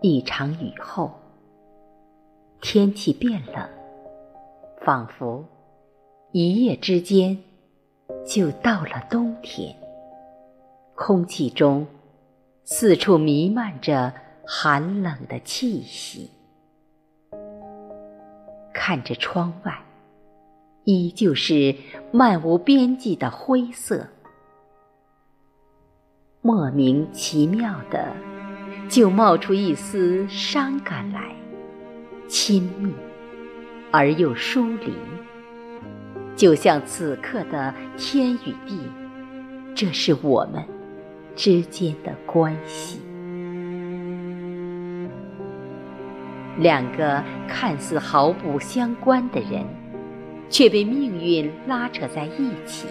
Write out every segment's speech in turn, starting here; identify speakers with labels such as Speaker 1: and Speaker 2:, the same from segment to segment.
Speaker 1: 一场雨后，天气变冷，仿佛一夜之间就到了冬天。空气中四处弥漫着寒冷的气息。看着窗外，依旧是漫无边际的灰色，莫名其妙的。就冒出一丝伤感来，亲密而又疏离，就像此刻的天与地，这是我们之间的关系。两个看似毫不相关的人，却被命运拉扯在一起，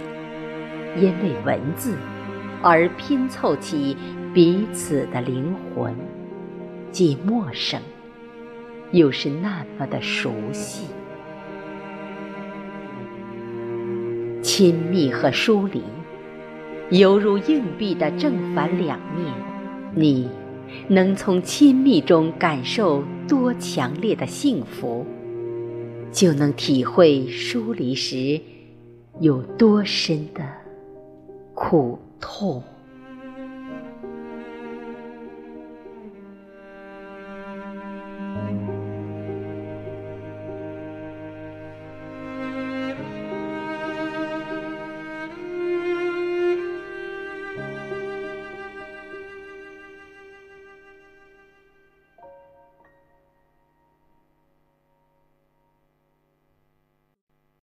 Speaker 1: 因为文字而拼凑起。彼此的灵魂，既陌生，又是那么的熟悉。亲密和疏离，犹如硬币的正反两面。你能从亲密中感受多强烈的幸福，就能体会疏离时有多深的苦痛。